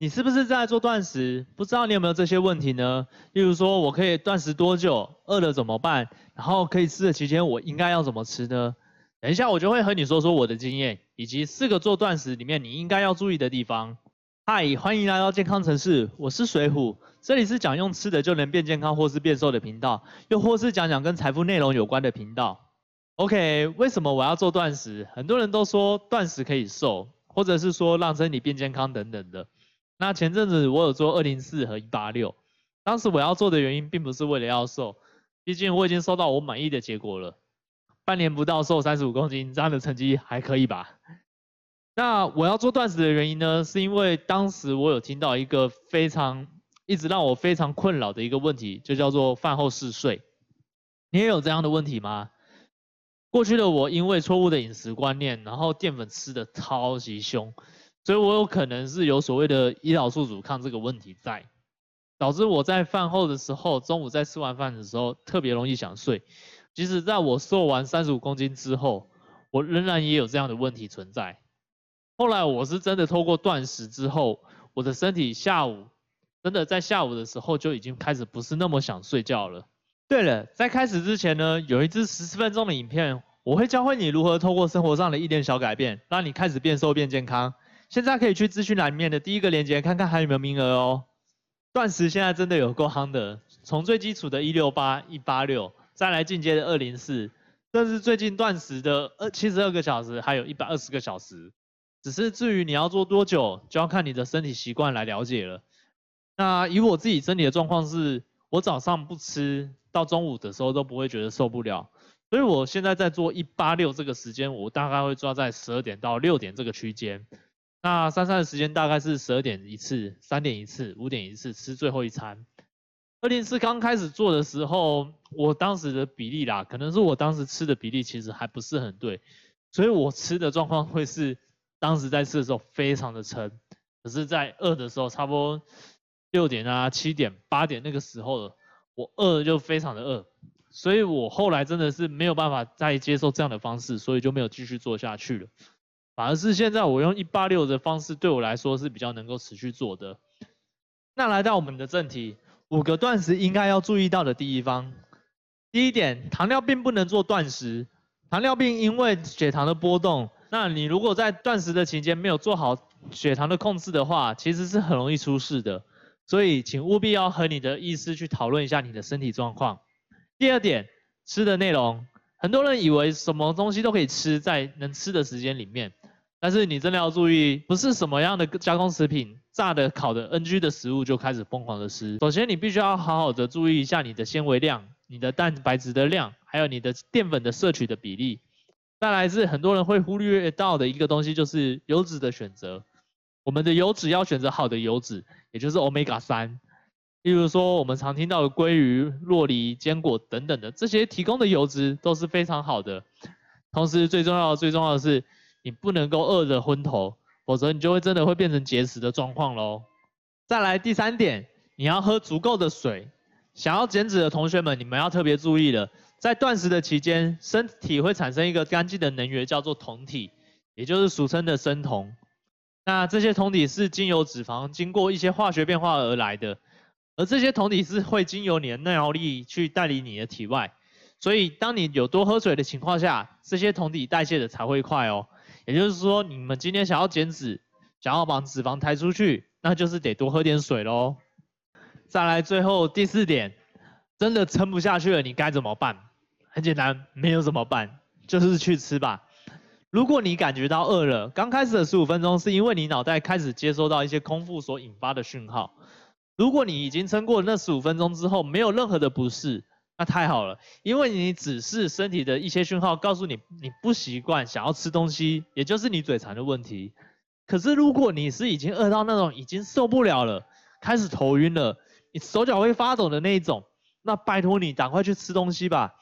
你是不是在做断食？不知道你有没有这些问题呢？例如说，我可以断食多久？饿了怎么办？然后可以吃的期间，我应该要怎么吃呢？等一下我就会和你说说我的经验，以及四个做断食里面你应该要注意的地方。嗨，欢迎来到健康城市，我是水虎，这里是讲用吃的就能变健康或是变瘦的频道，又或是讲讲跟财富内容有关的频道。OK，为什么我要做断食？很多人都说断食可以瘦，或者是说让身体变健康等等的。那前阵子我有做二零四和一八六，当时我要做的原因并不是为了要瘦，毕竟我已经收到我满意的结果了，半年不到瘦三十五公斤，这样的成绩还可以吧？那我要做断食的原因呢，是因为当时我有听到一个非常一直让我非常困扰的一个问题，就叫做饭后嗜睡。你也有这样的问题吗？过去的我因为错误的饮食观念，然后淀粉吃的超级凶。所以我有可能是有所谓的胰岛素阻抗这个问题在，导致我在饭后的时候，中午在吃完饭的时候特别容易想睡。即使在我瘦完三十五公斤之后，我仍然也有这样的问题存在。后来我是真的透过断食之后，我的身体下午真的在下午的时候就已经开始不是那么想睡觉了。对了，在开始之前呢，有一支十四分钟的影片，我会教会你如何透过生活上的一点小改变，让你开始变瘦变健康。现在可以去资讯栏面的第一个链接看看还有没有名额哦。断食现在真的有够夯的，从最基础的一六八、一八六，再来进阶的二零四，甚至最近断食的二七十二个小时，还有一百二十个小时。只是至于你要做多久，就要看你的身体习惯来了解了。那以我自己身体的状况是，我早上不吃，到中午的时候都不会觉得受不了，所以我现在在做一八六这个时间，我大概会抓在十二点到六点这个区间。那三餐的时间大概是十二点一次，三点一次，五点一次吃最后一餐。二零四刚开始做的时候，我当时的比例啦，可能是我当时吃的比例其实还不是很对，所以我吃的状况会是当时在吃的时候非常的撑，可是在饿的时候，差不多六点啊、七点、八点那个时候了，我饿就非常的饿，所以我后来真的是没有办法再接受这样的方式，所以就没有继续做下去了。反而是现在我用一八六的方式，对我来说是比较能够持续做的。那来到我们的正题，五个断食应该要注意到的地方。第一点，糖尿病不能做断食。糖尿病因为血糖的波动，那你如果在断食的期间没有做好血糖的控制的话，其实是很容易出事的。所以，请务必要和你的医师去讨论一下你的身体状况。第二点，吃的内容，很多人以为什么东西都可以吃在能吃的时间里面。但是你真的要注意，不是什么样的加工食品、炸的、烤的、NG 的食物就开始疯狂的吃。首先，你必须要好好的注意一下你的纤维量、你的蛋白质的量，还有你的淀粉的摄取的比例。再来是很多人会忽略到的一个东西，就是油脂的选择。我们的油脂要选择好的油脂，也就是 Omega 三。例如说，我们常听到的鲑鱼、洛梨、坚果等等的这些提供的油脂都是非常好的。同时，最重要的、最重要的是。你不能够饿得昏头，否则你就会真的会变成节食的状况喽。再来第三点，你要喝足够的水。想要减脂的同学们，你们要特别注意了，在断食的期间，身体会产生一个干净的能源，叫做酮体，也就是俗称的生酮。那这些酮体是经由脂肪经过一些化学变化而来的，而这些酮体是会经由你的尿液去带离你的体外，所以当你有多喝水的情况下，这些酮体代谢的才会快哦。也就是说，你们今天想要减脂，想要把脂肪抬出去，那就是得多喝点水喽。再来，最后第四点，真的撑不下去了，你该怎么办？很简单，没有怎么办，就是去吃吧。如果你感觉到饿了，刚开始的十五分钟是因为你脑袋开始接收到一些空腹所引发的讯号。如果你已经撑过那十五分钟之后，没有任何的不适。那太好了，因为你只是身体的一些讯号告诉你你不习惯想要吃东西，也就是你嘴馋的问题。可是如果你是已经饿到那种已经受不了了，开始头晕了，你手脚会发抖的那一种，那拜托你赶快去吃东西吧，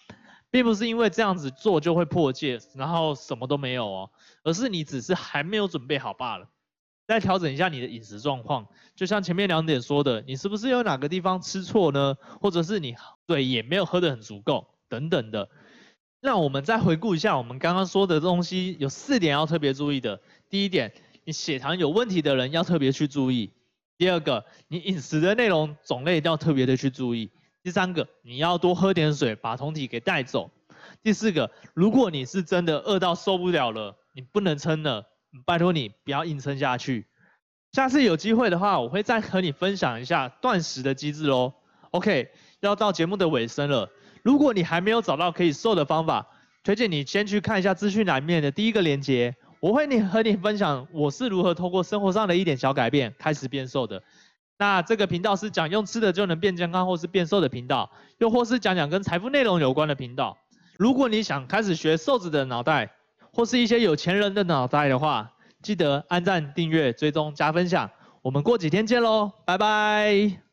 并不是因为这样子做就会破戒，然后什么都没有哦，而是你只是还没有准备好罢了。再调整一下你的饮食状况，就像前面两点说的，你是不是有哪个地方吃错呢？或者是你对也没有喝得很足够等等的。那我们再回顾一下我们刚刚说的东西，有四点要特别注意的。第一点，你血糖有问题的人要特别去注意。第二个，你饮食的内容种类一定要特别的去注意。第三个，你要多喝点水，把酮体给带走。第四个，如果你是真的饿到受不了了，你不能撑了，拜托你不要硬撑下去。下次有机会的话，我会再和你分享一下断食的机制喽。OK，要到节目的尾声了。如果你还没有找到可以瘦的方法，推荐你先去看一下资讯栏面的第一个链接，我会你和你分享我是如何通过生活上的一点小改变开始变瘦的。那这个频道是讲用吃的就能变健康或是变瘦的频道，又或是讲讲跟财富内容有关的频道。如果你想开始学瘦子的脑袋，或是一些有钱人的脑袋的话，记得按赞、订阅、追踪、加分享。我们过几天见喽，拜拜。